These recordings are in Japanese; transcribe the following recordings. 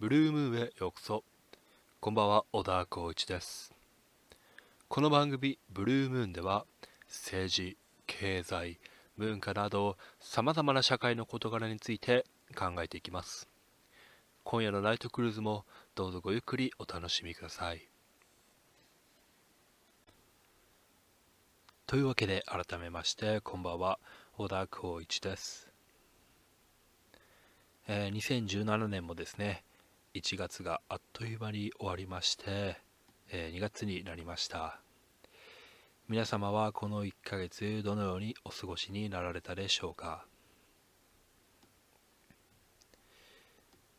ブルームーへようこそ。こんばんは小田光一です。この番組ブルームーンでは政治経済文化などさまざまな社会の事柄について考えていきます。今夜のナイトクルーズもどうぞごゆっくりお楽しみください。というわけで改めましてこんばんは小田光一です、えー、2017年もですね1月があっという間に終わりまして、え、2月になりました。皆様はこの1ヶ月どのようにお過ごしになられたでしょうか、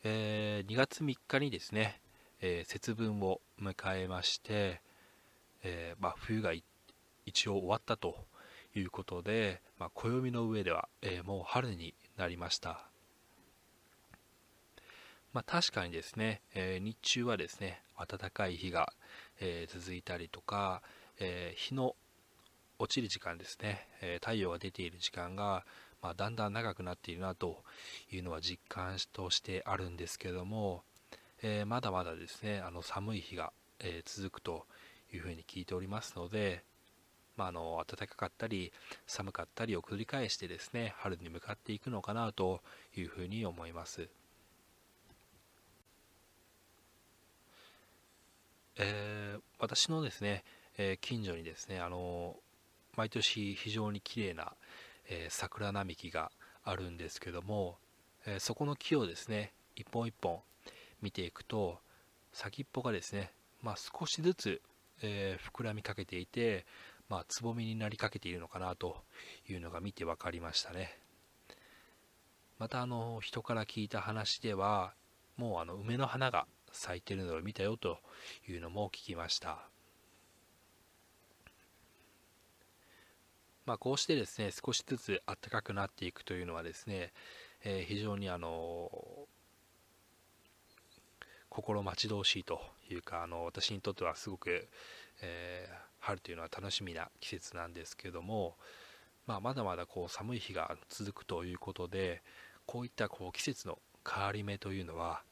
えー、2月3日にですね、え、節分を迎えまして、えー、まあ、冬が一応終わったということで、まあ、暦の上では、えもう春になりました。まあ、確かにですね、え日中はですね暖かい日が、え続いたりとか、えー、日の落ちる時間ですね、え、太陽が出ている時間が、まあ、だんだん長くなっているなというのは実感としてあるんですけども、え、まだまだですねあの寒い日が、え続くというふうに聞いておりますので、まあ、あの暖かかったり寒かったりを繰り返してですね春に向かっていくのかなというふうに思います。えー、私のですね、えー、近所にですね、あの毎年非常に綺麗な、え、桜並木があるんですけども、えそこの木をですね、一本一本見ていくと、先っぽがですね、まあ、少しずつ、え膨らみかけていて、まあ、つぼみになりかけているのかなというのが見て分かりましたね。またあの人から聞いた話ではもうあの梅の花が咲いてるのを見たよというのも聞きました。まあ、こうしてですね、少しずつ暖かくなっていくというのはですね、えー、非常にあの心待ち遠しいというか、あの私にとってはすごく、えー、春というのは楽しみな季節なんですけども、まあ、まだまだこう寒い日が続くということで、こういったこう季節の変わり目というのは、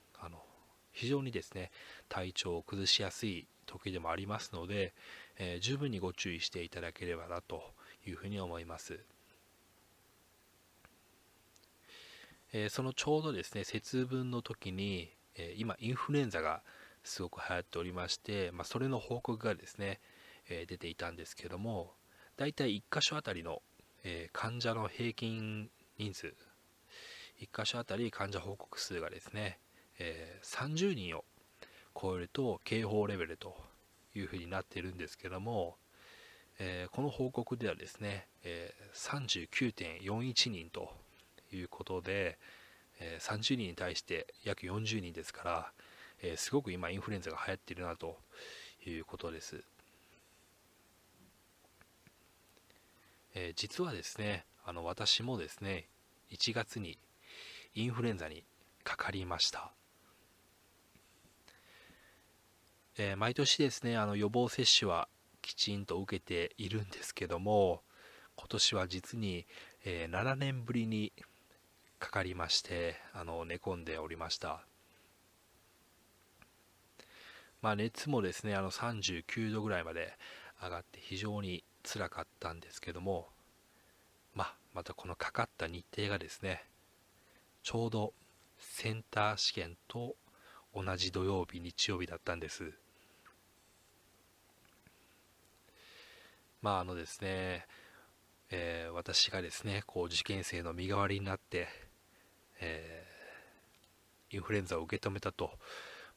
非常にですね体調を崩しやすい時でもありますので、えー、十分にご注意していただければなというふうに思います、えー、そのちょうどですね節分の時に、えー、今インフルエンザがすごく流行っておりまして、まあ、それの報告がですね、え出ていたんですけどもだいたい1箇所あたりの、え患者の平均人数1箇所あたり患者報告数がですねえー、30人を超えると警報レベルというふうになっているんですけども、えー、この報告ではですね、えー、39.41人ということで、えー、30人に対して約40人ですから、えー、すごく今インフルエンザが流行っているなということです、えー、実はですねあの私もですね1月にインフルエンザにかかりました。えー、毎年ですねあの予防接種はきちんと受けているんですけども今年は実に、えー、7年ぶりにかかりましてあの寝込んでおりました。まあ、熱もですねあの39度ぐらいまで上がって非常につらかったんですけども、まあ、またこのかかった日程がですねちょうどセンター試験と同じ土曜日日曜日だったんです。まああのですね、えー、私がですね、こう受験生の身代わりになって、えー、インフルエンザを受け止めたと、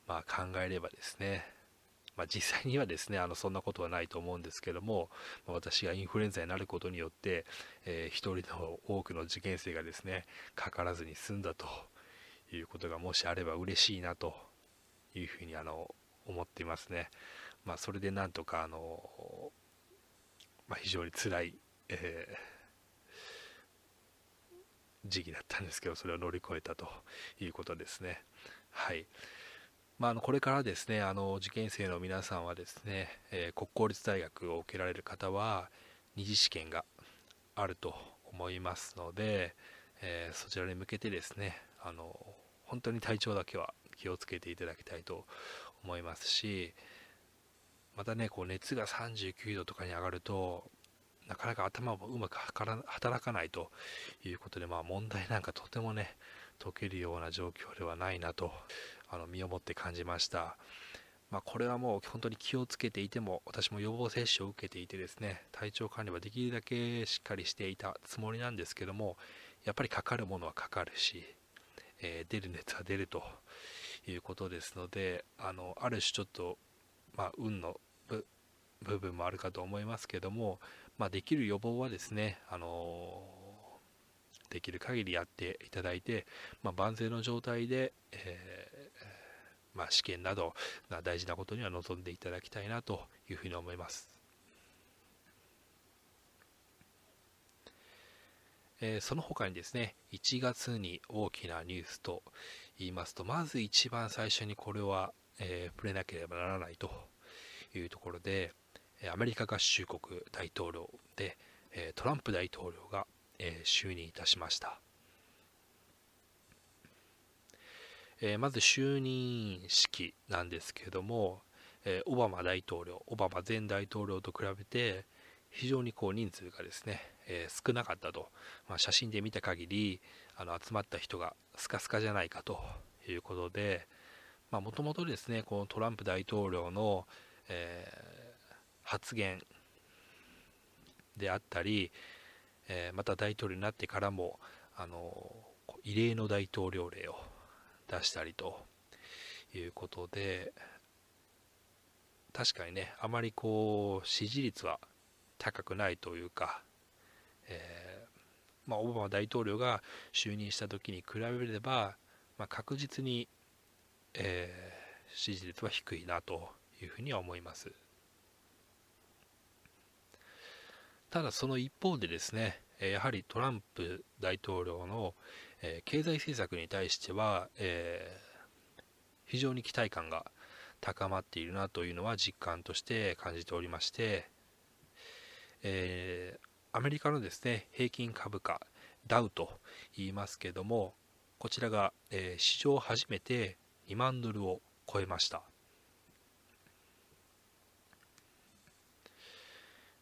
まあ、考えればですね、まあ、実際にはですね、あのそんなことはないと思うんですけども、ま、私がインフルエンザになることによって、えー、一人の多くの受験生がですね、かからずに済んだということがもしあれば嬉しいなというふうにあの思っていますね。まあ、それでなんとかあのまあ、非常に辛い、えー、時期だったんですけど、それを乗り越えたということですね。はい。まあ、あのこれからですね、あの受験生の皆さんはですね、えー、国公立大学を受けられる方は、二次試験があると思いますので、えー、そちらに向けてですね、あの本当に体調だけは気をつけていただきたいと思いますしまたねこう熱が39度とかに上がるとなかなか頭もうまく働かないということで、まあ、問題なんかとてもね解けるような状況ではないなとあの身をもって感じました。まあ、これはもう本当に気をつけていても私も予防接種を受けていてですね体調管理はできるだけしっかりしていたつもりなんですけどもやっぱりかかるものはかかるし、えー、出る熱は出るということですのであのある種ちょっと、まあ、運の部分もあるかと思いますけども、まあ、できる予防はですね、あのできる限りやっていただいて、まあ、万全の状態で、えー、まあ、試験など大事なことには臨んでいただきたいなというふうに思います。えー、その他にですね、1月に大きなニュースと言いますと、まず一番最初にこれは、えー、触れなければならないというところで、アメリカ合衆国大統領で、えトランプ大統領がえ就任いたしました。えまず就任式なんですけれども、えオバマ大統領、オバマ前大統領と比べて、非常にこう人数がですね、え少なかったと、まあ、写真で見た限りあの集まった人がスカスカじゃないかということで、もともとですね、このトランプ大統領の、えー、発言であったり、えー、また大統領になってからもあの異例の大統領令を出したりということで確かにねあまりこう支持率は高くないというか、えー、まあ、オバマ大統領が就任した時に比べれば、まあ、確実に、えー、支持率は低いなというふうには思います。ただその一方でですね、やはりトランプ大統領の経済政策に対しては、えー、非常に期待感が高まっているなというのは実感として感じておりまして、えー、アメリカのですね平均株価ダウと言いますけどもこちらが、えー、史上初めて2万ドルを超えました。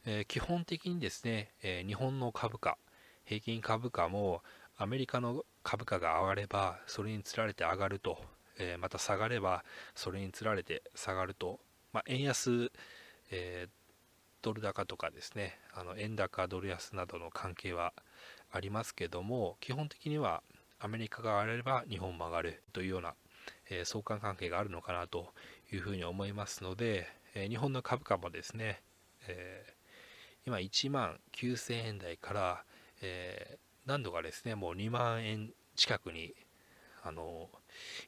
えー、基本的にですね、えー、日本の株価、平均株価もアメリカの株価が上がればそれにつられて上がると、えー、また下がればそれにつられて下がると、まあ、円安、えードル高とかですねあの円高ドル安などの関係はありますけども基本的にはアメリカが上がれば日本も上がるというような、え相関関係があるのかなというふうに思いますので、え日本の株価もですね、えー今1万9000円台から、えー、何度かですねもう2万円近くにあの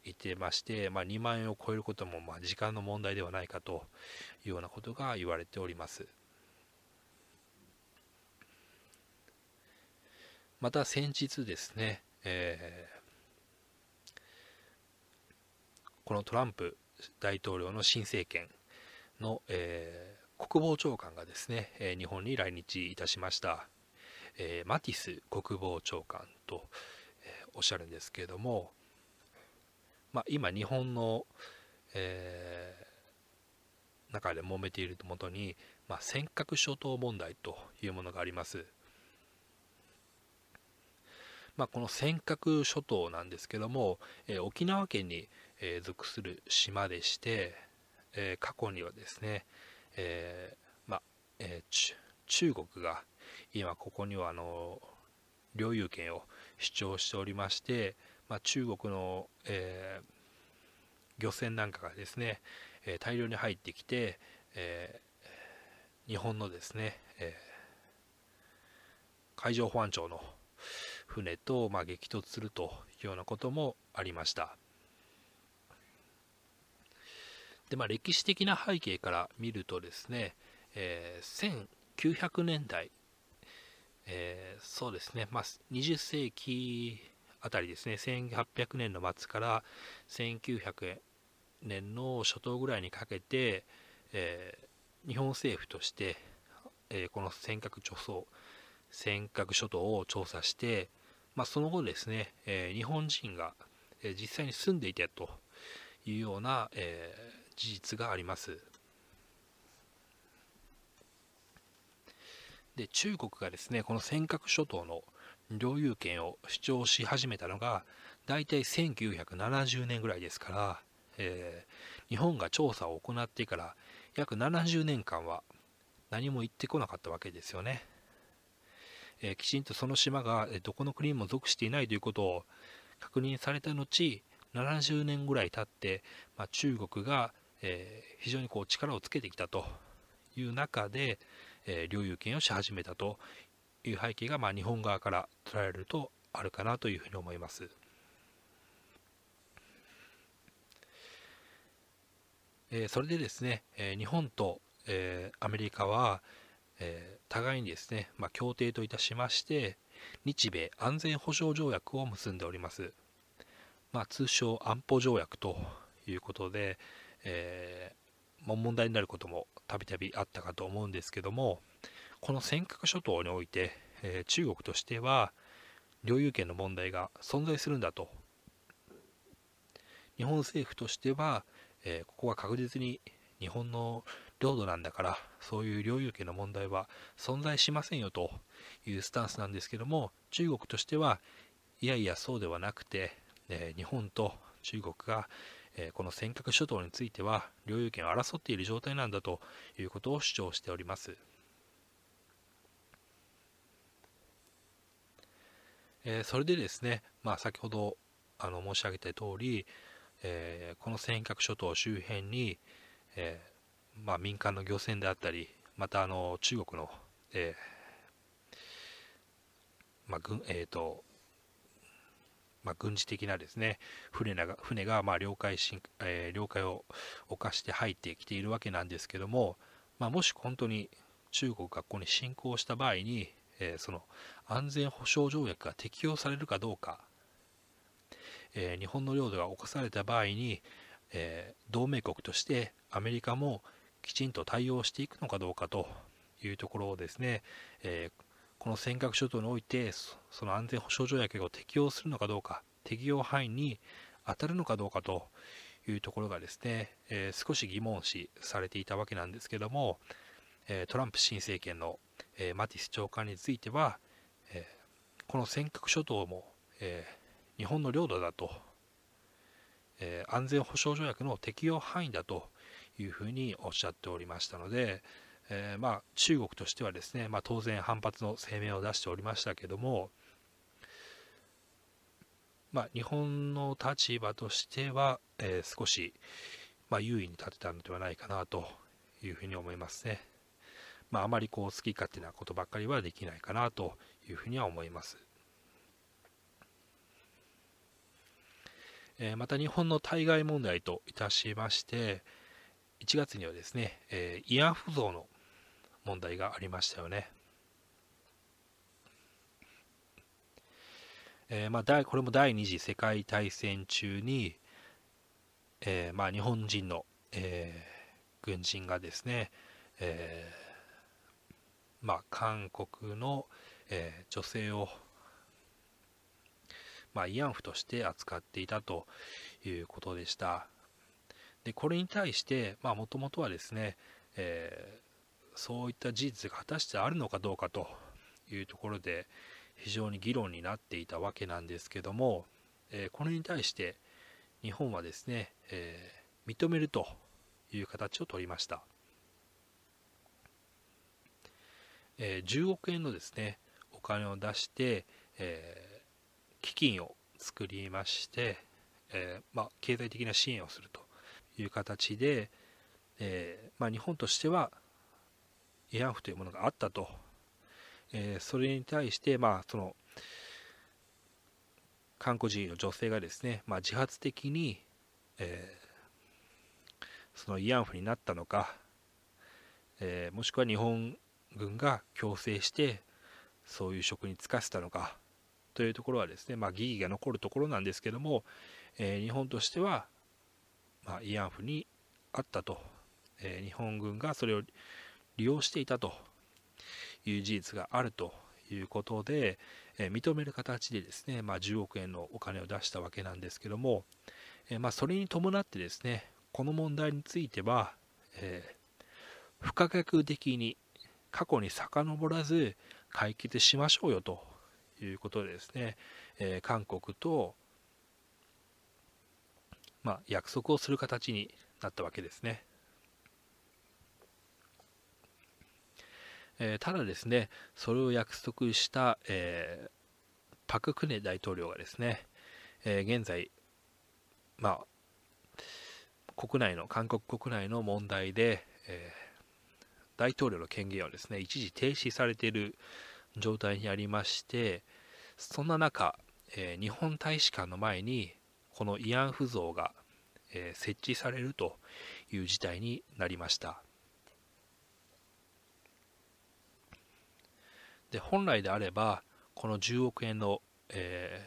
言ってまして、まあ、2万円を超えることもまあ時間の問題ではないかというようなことが言われております。また先日ですね、えー、このトランプ大統領の新政権の、えー、国防長官がですね、え日本に来日いたしました、えマティス国防長官と、えおっしゃるんですけれども、まあ、今日本の、えー、中で揉めているもとに、まあ、尖閣諸島問題というものがあります。まあ、この尖閣諸島なんですけども、えー、沖縄県に、え、属する島でして、え、過去にはですね、えー、まえ、中国が今ここにはあの領有権を主張しておりまして、まあ、中国の、えー、漁船なんかがですね、え大量に入ってきて、え日本のですね、え海上保安庁の船と、まあ、激突するというようなこともありました。で、まあ、歴史的な背景から見るとですね、えー、1900年代、えー、そうですね、まあ、20世紀あたりですね、1800年の末から1900年の初頭ぐらいにかけて、えー、日本政府として、えー、この尖閣諸島尖閣諸島を調査して、まあ、その後ですね、えー、日本人が、実際に住んでいたというような、えー、事実があります。で中国がですねこの尖閣諸島の領有権を主張し始めたのが大体1970年ぐらいですから、えー、日本が調査を行ってから約70年間は何も言ってこなかったわけですよね。えー、きちんとその島がどこの国にも属していないということを確認された後70年ぐらい経って、まあ、中国が、えー、非常にこう力をつけてきたという中で、えー、領有権をし始めたという背景が、まあ、日本側から捉えるとあるかなというふうに思います。えー、それでですね、えー、日本と、えー、アメリカは、え互いにですね、まあ、協定といたしまして日米安全保障条約を結んでおります、まあ、通称安保条約ということで、え問題になることもたびたびあったかと思うんですけどもこの尖閣諸島において、え中国としては領有権の問題が存在するんだと。日本政府としては、えここは確実に日本の領土なんだからそういう領有権の問題は存在しませんよというスタンスなんですけども中国としてはいやいやそうではなくて、え日本と中国が、えこの尖閣諸島については領有権を争っている状態なんだということを主張しております。えそれでですね、まあ、先ほどあの申し上げた通り、えー、この尖閣諸島周辺に、えー、まあ、民間の漁船であったりまたあの中国の、えー、まあ軍えーとまあ、軍事的なですね船が船がま領海し、え領海を侵して入ってきているわけなんですけども、まもし本当に中国がここに侵攻した場合に、えその安全保障条約が適用されるかどうかえー、日本の領土が侵された場合に、えー、同盟国としてアメリカもきちんと対応していくのかどうかというところをですね、えー、この尖閣諸島においてその安全保障条約を適用するのかどうか適用範囲に当たるのかどうかというところがですね、えー、少し疑問視されていたわけなんですけども、え、トランプ新政権の、え、マティス長官については、えこの尖閣諸島も、え日本の領土だと、え、安全保障条約の適用範囲だというふうにおっしゃっておりましたので、えー、まあ、中国としてはですね、まあ、当然反発の声明を出しておりましたけども、まあ、日本の立場としては、えー、少し、まあ優位に立てたのではないかなというふうに思いますね。まあ、あまりこう好き勝手なことばっかりはできないかなというふうには思います。えまた日本の対外問題といたしまして1月にはですね、え慰安婦像の問題がありましたよね。えー、まあ、これも第二次世界大戦中に、えー、まあ、日本人の、えー、軍人がですね、えまあ、韓国の、え女性をまあ、慰安婦として扱っていたということでした。でこれに対してもともとはですね、えー、そういった事実が果たしてあるのかどうかというところで非常に議論になっていたわけなんですけども、えー、これに対して日本はですね、えー、認めるという形を取りました、え10億円のですねお金を出して、え基金を作りまして、えー、まあ、経済的な支援をするという形で、えー、まあ、日本としては慰安婦というものがあったと、えー、それに対して、まあ、その韓国人の女性がですね、まあ、自発的に、えその慰安婦になったのか、えもしくは日本軍が強制してそういう職に就かせたのかというところはですね、まあ、疑義が残るところなんですけども、えー、日本としては、まあ、慰安婦にあったと、えー、日本軍がそれを利用していたという事実があるということで、え、認める形でですね、まあ、10億円のお金を出したわけなんですけども、えまあ、それに伴ってですねこの問題については、えー、不可逆的に過去に遡らず解決しましょうよということでですね、えー、韓国と、まあ、約束をする形になったわけですね。えー、ただですね、それを約束した、えー、パク・クネ大統領がですね、えー、現在、まあ、国内の、韓国国内の問題で、え大統領の権限をですね、一時停止されている状態にありまして、そんな中、え日本大使館の前に、この慰安婦像が、え設置されるという事態になりました。で本来であればこの10億円の、え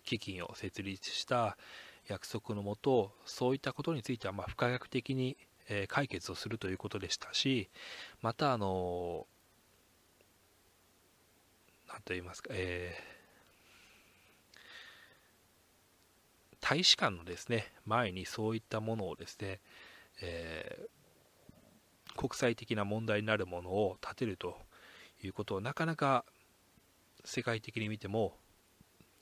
ー、基金を設立した約束のもとそういったことについてはま不可逆的に、えー、解決をするということでしたしまたあの何と言いますか、えー、大使館のですね前にそういったものをですね、えー、国際的な問題になるものを立てるということをなかなか世界的に見ても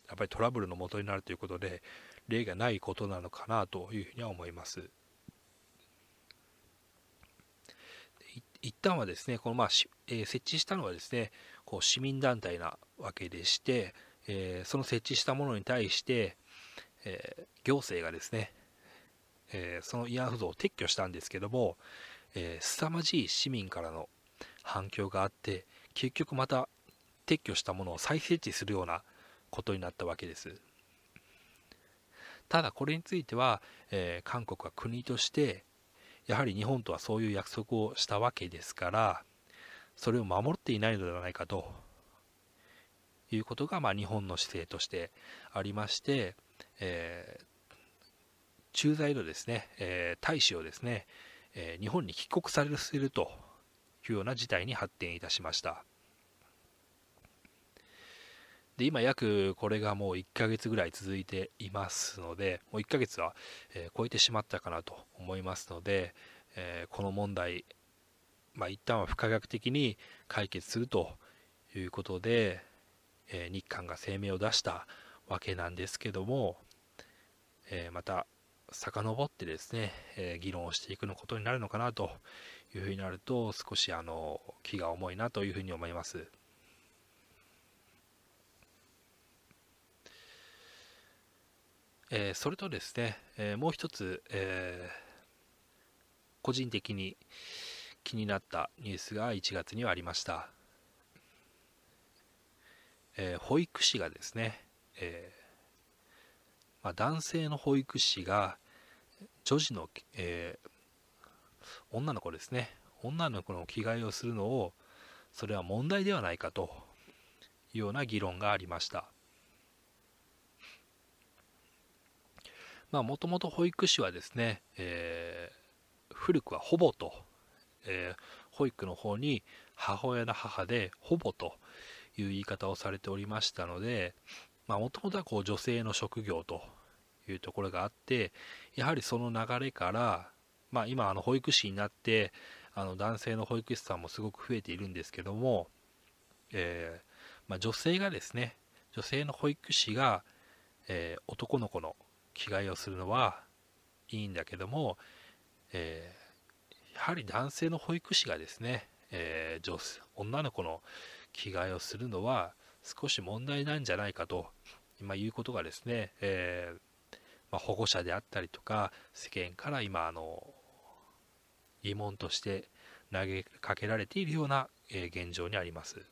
やっぱりトラブルの元になるということで例がないことなのかなというふうには思います。一旦はですね、このまあ、えー、設置したのはですね、こう市民団体なわけでして、えー、その設置したものに対して、えー、行政がですね、えその慰安婦像を撤去したんですけども、え凄まじい市民からの反響があって、結局また撤去したものを再設置するようなことになったわけです。ただこれについては、えー、韓国は国としてやはり日本とはそういう約束をしたわけですからそれを守っていないのではないかと。いうことが、まあ、日本の姿勢としてありまして、えー、駐在のですね、えー、大使をですね、えー、日本に帰国させると。いうような事態に発展いたしました。で今約これがもう1ヶ月ぐらい続いていますのでもう1ヶ月は、え、超えてしまったかなと思いますので、え、この問題、まあ、一旦は不可逆的に解決するということで、え、日韓が声明を出したわけなんですけども、えまた遡ってですね、え議論をしていくのことになるのかなというふうになると少しあの気が重いなというふうに思います。えー、それとですね、えー、もう一つ、えー、個人的に気になったニュースが1月にはありました。え保育士がですね、えまあ、男性の保育士が女児の、え女の子ですね。女の子の着替えをするのをそれは問題ではないかというような議論がありました。まあもともと保育士はですね、えー、古くはほぼと、えー、保育の方に母親の母でほぼという言い方をされておりましたのでもともとはこう女性の職業というところがあってやはりその流れからまあ、今あの保育士になってあの男性の保育士さんもすごく増えているんですけども、えー、まあ、女性がですね女性の保育士が、えー、男の子の着替えをするのはいいんだけども、えー、やはり男性の保育士がですね、え女女の子の着替えをするのは少し問題なんじゃないかと今言うことがですね、えまあ、保護者であったりとか世間から今あの疑問として投げかけられているような、え現状にあります。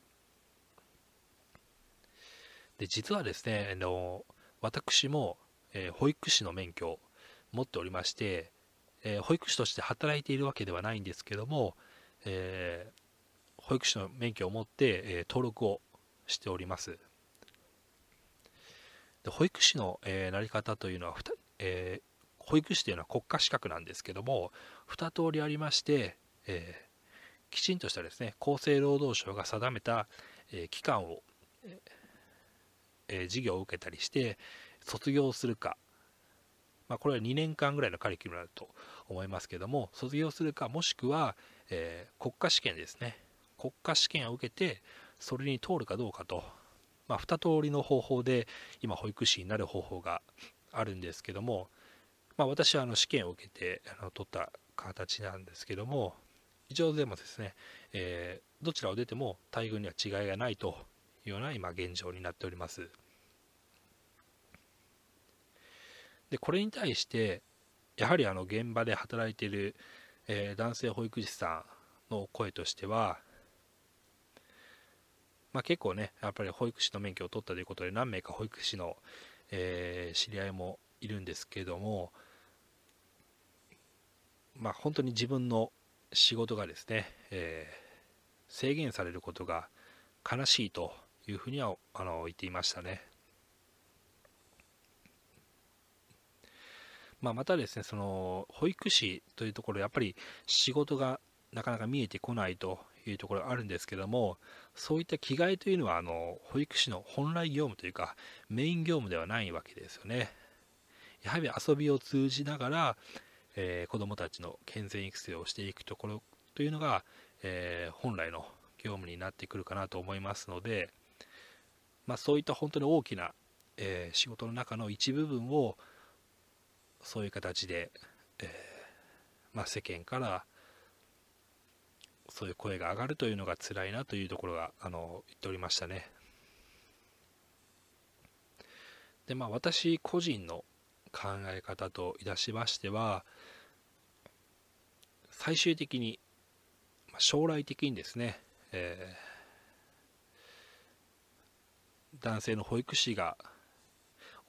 で実はですねあの私も、え保育士の免許を持っておりまして、え保育士として働いているわけではないんですけども、えー、保育士の免許を持って、え登録をしております。で保育士の、えー、なり方というのは、えー、保育士というのは国家資格なんですけども2通りありまして、えー、きちんとしたですね厚生労働省が定めた、え期間を、え授業を受けたりして卒業するかまあ、これは2年間ぐらいのカリキュラムだと思いますけども卒業するかもしくは、え、国家試験ですね。国家試験を受けてそれに通るかどうかと、まあ、2通りの方法で今保育士になる方法があるんですけども、まあ、私はあの試験を受けてあの取った形なんですけども一応でもですね、えー、どちらを出ても待遇には違いがないというような今現状になっております。でこれに対してやはりあの現場で働いている、えー、男性保育士さんの声としては、まあ、結構ねやっぱり保育士の免許を取ったということで何名か保育士の、えー、知り合いもいるんですけどもまあ本当に自分の仕事がですね、えー、制限されることが悲しいというふうにはあの言っていましたね。まあ、またですね、その保育士というところ、やっぱり仕事がなかなか見えてこないというところがあるんですけども、そういった着替えというのは、あの保育士の本来業務というか、メイン業務ではないわけですよね。やはり遊びを通じながら、えー、子どもたちの健全育成をしていくところというのが、えー、本来の業務になってくるかなと思いますので、まあ、そういった本当に大きな、えー、仕事の中の一部分をそういう形で、えまあ、世間からそういう声が上がるというのが辛いなというところがあの言っておりましたね。でまあ私個人の考え方といたしましては最終的に将来的にですね、えー、男性の保育士が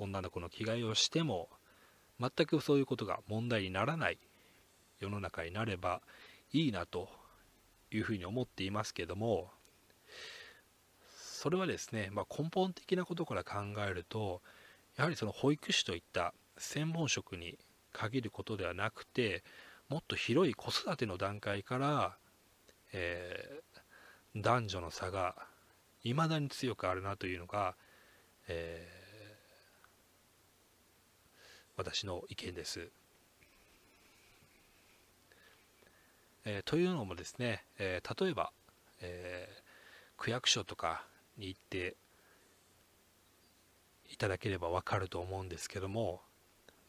女の子の着替えをしても全くそういうことが問題にならない世の中になればいいなというふうに思っていますけどもそれはですね、まあ、根本的なことから考えるとやはりその保育士といった専門職に限ることではなくてもっと広い子育ての段階から、えー、男女の差がいまだに強くあるなというのが、えー、私の意見です。えー、というのもですね、えー、例えば、えー、区役所とかに行っていただければ分かると思うんですけども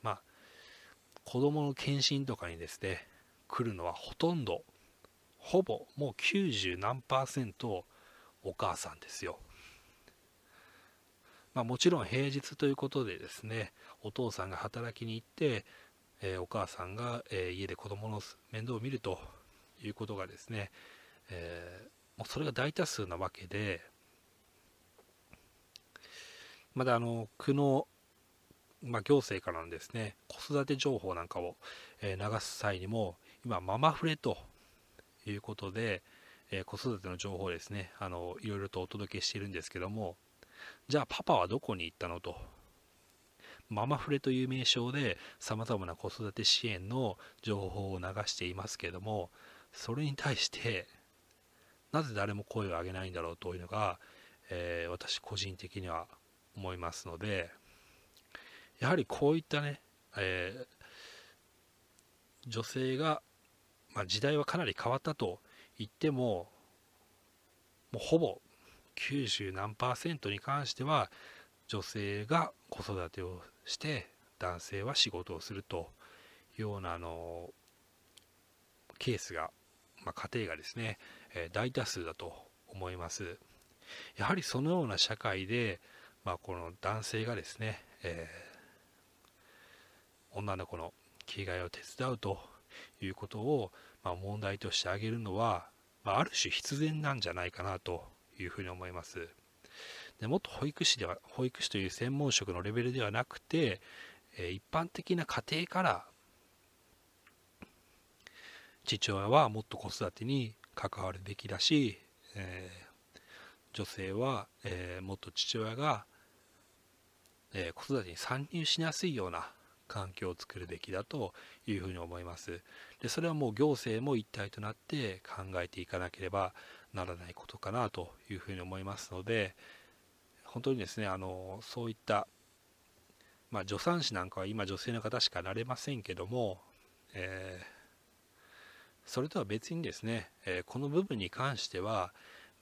まあ子供の検診とかにですね来るのはほとんどほぼもう90何パーセントお母さんですよ。まあ、もちろん平日ということでですねお父さんが働きに行って、えー、お母さんが、えー、家で子供の面倒を見るということがですね、えー、もうそれが大多数なわけでまだあの区の、まあ、行政からのですね子育て情報なんかを、えー、流す際にも今ママフレということで、えー、子育ての情報をですねあのいろいろとお届けしているんですけどもじゃあパパはどこに行ったのと。ママフレという名称でさまざまな子育て支援の情報を流していますけどもそれに対してなぜ誰も声を上げないんだろうというのが、えー、私個人的には思いますのでやはりこういったね、えー、女性が、まあ、時代はかなり変わったと言ってももうほぼ90何パーセントに関しては女性が子育てをして男性は仕事をするというようなあのケースが、まあ、家庭がですね、えー、大多数だと思います。やはりそのような社会で、まあ、この男性がですね、えー、女の子の着替えを手伝うということを、まあ、問題として挙げるのは、まあ、ある種必然なんじゃないかなというふうに思います。でもっと保育士では保育士という専門職のレベルではなくて、えー、一般的な家庭から父親はもっと子育てに関わるべきだし、えー、女性は、えー、もっと父親がえー、子育てに参入しやすいような環境を作るべきだというふうに思います。でそれはもう行政も一体となって考えていかなければならないことかなというふうに思いますので本当にですねあのそういったまあ、助産師なんかは今女性の方しかなれませんけども、えー、それとは別にですね、え、この部分に関しては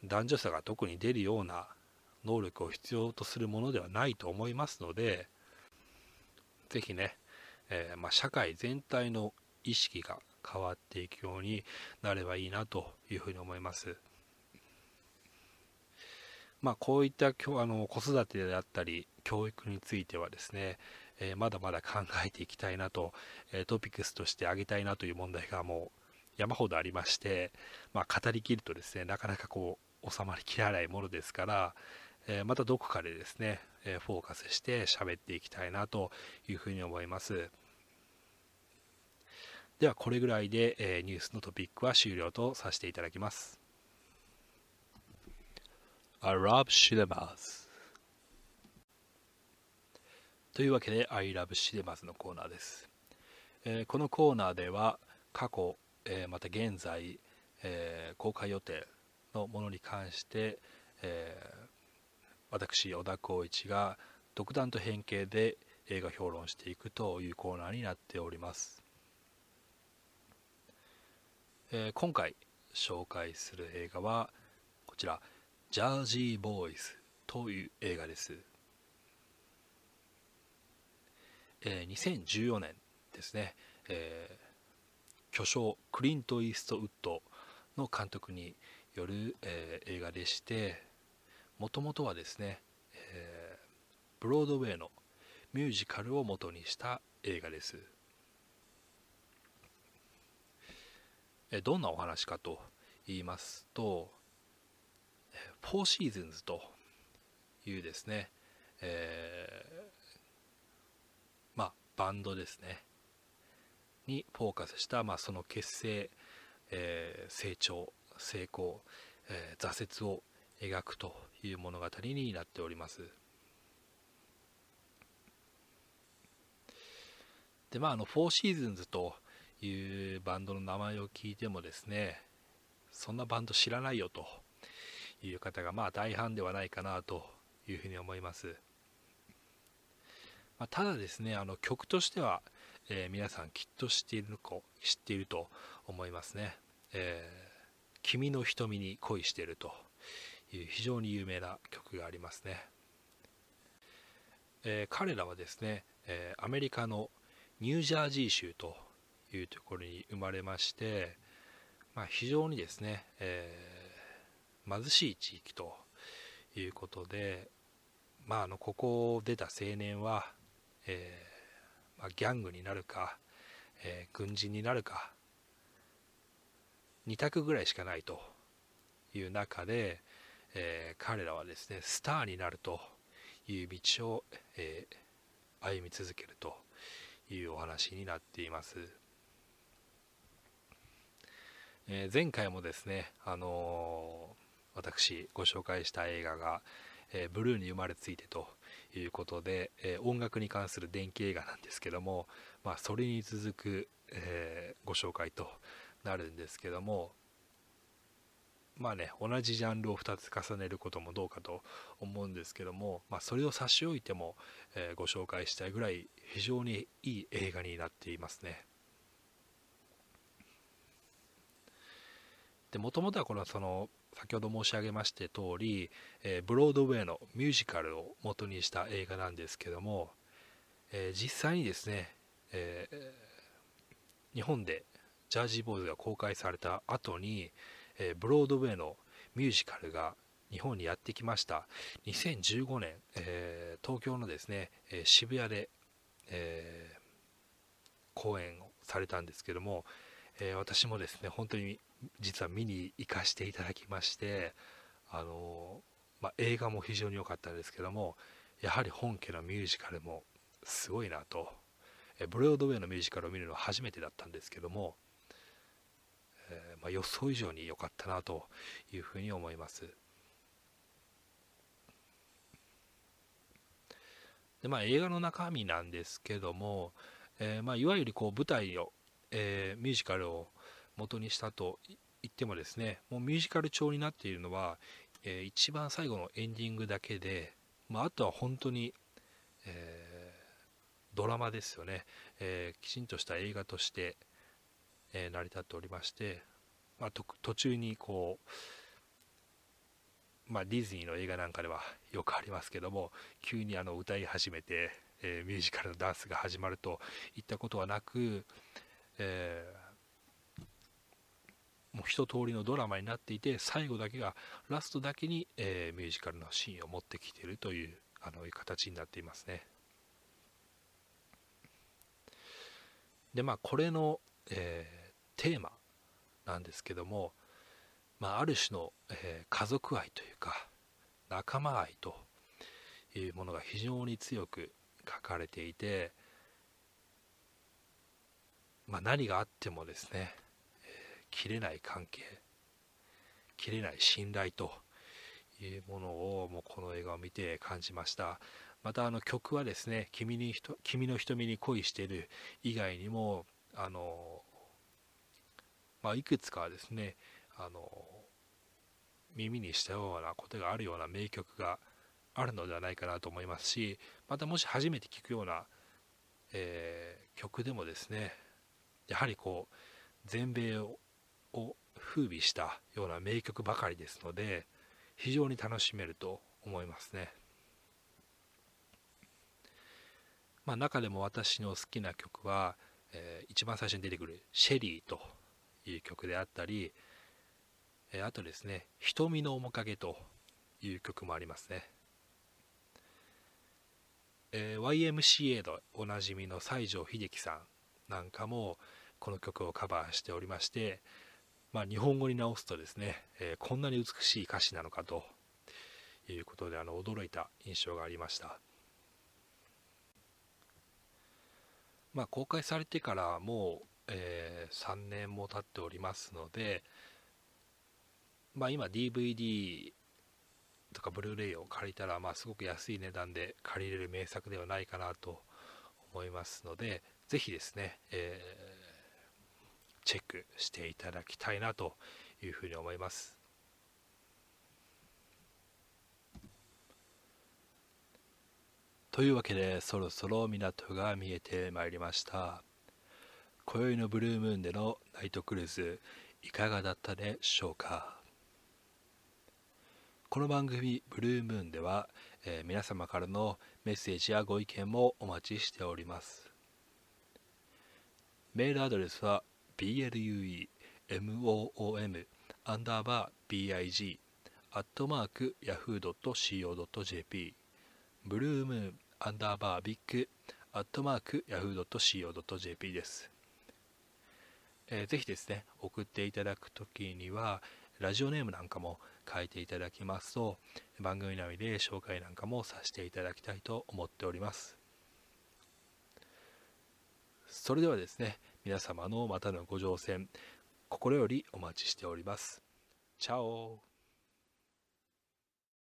男女差が特に出るような能力を必要とするものではないと思いますので是非ね、えー、まあ、社会全体の意識が変わっていくようになればいいなというふうに思います。まあ、こういったあの子育てであったり教育についてはですね、えー、まだまだ考えていきたいなと、え、トピックスとして挙げたいなという問題がもう山ほどありまして、まあ、語りきるとですねなかなかこう収まりきらないものですから、えー、またどこかでですね、えフォーカスして喋っていきたいなというふうに思います。ではこれぐらいで、えニュースのトピックは終了とさせていただきます。I love cinemas. というわけで I love cinemas のコーナーです、えー、このコーナーでは過去えー、また現在、えー、公開予定のものに関して、えー、私小田光一が独断と偏見で映画評論していくというコーナーになっております、えー、今回紹介する映画はこちら「ジャージーボーイズ」という映画です、えー、2014年ですね、えー巨匠クリント・イーストウッドの監督による、えー、映画でしてもともとはですね、えー、ブロードウェイのミュージカルを元にした映画です、えー、どんなお話かと言いますと「フォーシーズンズ」というですね、えー、まあバンドですね。にフォーカスした、まあ、その結成、えー、成長成功、えー、挫折を描くという物語になっております。でまああのフォーシーズンズというバンドの名前を聞いてもですねそんなバンド知らないよという方がまあ大半ではないかなというふうに思います、まあ、ただですねあの曲としてはえー、皆さんきっと知っているか知っていると思いますね、えー、君の瞳に恋しているという非常に有名な曲がありますね、えー、彼らはですね、えアメリカのニュージャージー州というところに生まれまして、まあ、非常にですね、え貧しい地域ということで、まあ、あのここを出た青年は、えーまあ、ギャングになるか、えー、軍人になるか2択ぐらいしかないという中で、えー、彼らはですねスターになるという道を、えー、歩み続けるというお話になっています、え前回もですね、あの私ご紹介した映画が、えブルーに生まれついてということで、えー、音楽に関する電気映画なんですけども、まあ、それに続く、えー、ご紹介となるんですけどもまあね同じジャンルを2つ重ねることもどうかと思うんですけども、まあ、それを差し置いても、えー、ご紹介したいぐらい非常にいい映画になっていますね。もともとはこのその先ほど申し上げまして通り、えー、ブロードウェイのミュージカルを元にした映画なんですけども、えー、実際にですね、えー、日本でジャージーボーイズが公開された後に、えブロードウェイのミュージカルが日本にやってきました。2015年、え東京のですね、え渋谷で、え公演をされたんですけども、え私もですね本当に実は見に行かせていただきましてあの、まあ、映画も非常に良かったんですけどもやはり本家のミュージカルもすごいなと。ブロードウェイのミュージカルを見るのは初めてだったんですけども、えー、まあ、予想以上に良かったなというふうに思います。で、まあ、映画の中身なんですけども、えー、まあ、いわゆるこう舞台を、えー、ミュージカルを元にしたと言ってもですねもうミュージカル調になっているのは、えー、一番最後のエンディングだけで、まあ、あとは本当に、えドラマですよね、えー、きちんとした映画として、え、成り立っておりまして、まあ、途中にこう、まあ、ディズニーの映画なんかではよくありますけども急にあの歌い始めて、え、ミュージカルのダンスが始まるといったことはなく、えもう一通りのドラマになっていて最後だけがラストだけに、えミュージカルのシーンを持ってきているというあの形になっていますね。でまあこれの、えー、テーマなんですけども、まあ、ある種の、えー、家族愛というか仲間愛というものが非常に強く書かれていて、まあ、何があってもですね、えー、切れない関係切れない信頼というものをもうこの映画を見て感じました。またあの曲はですね君に君の瞳に恋してる以外にもあの、まあ、いくつかですねあの耳にしたようなことがあるような名曲があるのではないかなと思いますしまたもし初めて聴くような、えー、曲でもですねやはりこう全米を風靡したような名曲ばかりですので非常に楽しめると思いますね。まあ、中でも私の好きな曲は、えー、一番最初に出てくる「シェリー」という曲であったり、えー、あとですね「瞳の面影」という曲もありますね、えー、YMCA のおなじみの西城秀樹さんなんかもこの曲をカバーしておりまして、まあ、日本語に直すとですね、えこんなに美しい歌詞なのかということであの驚いた印象がありました。まあ、公開されてからもう、えー、3年も経っておりますので、まあ、今 DVD とかブルーレイを借りたら、まあ、すごく安い値段で借りれる名作ではないかなと思いますのでぜひですね、えー、チェックしていただきたいなというふうに思います。というわけでそろそろ港が見えてまいりました。今宵のブルームーンでのナイトクルーズいかがだったでしょうか？この番組ブルームーンでは、えー、皆様からのメッセージやご意見もお待ちしております。メールアドレスは bluemoom アンダーバー big アットマーク yahoo.co.jp ブルームーンアンダーバービッグアットマークヤフー .co.jp です、えー、ぜひですね送っていただくときにはラジオネームなんかも書いていただきますと番組内で紹介なんかもさせていただきたいと思っております。それではですね皆様のまたのご乗船心よりお待ちしております。チャオ。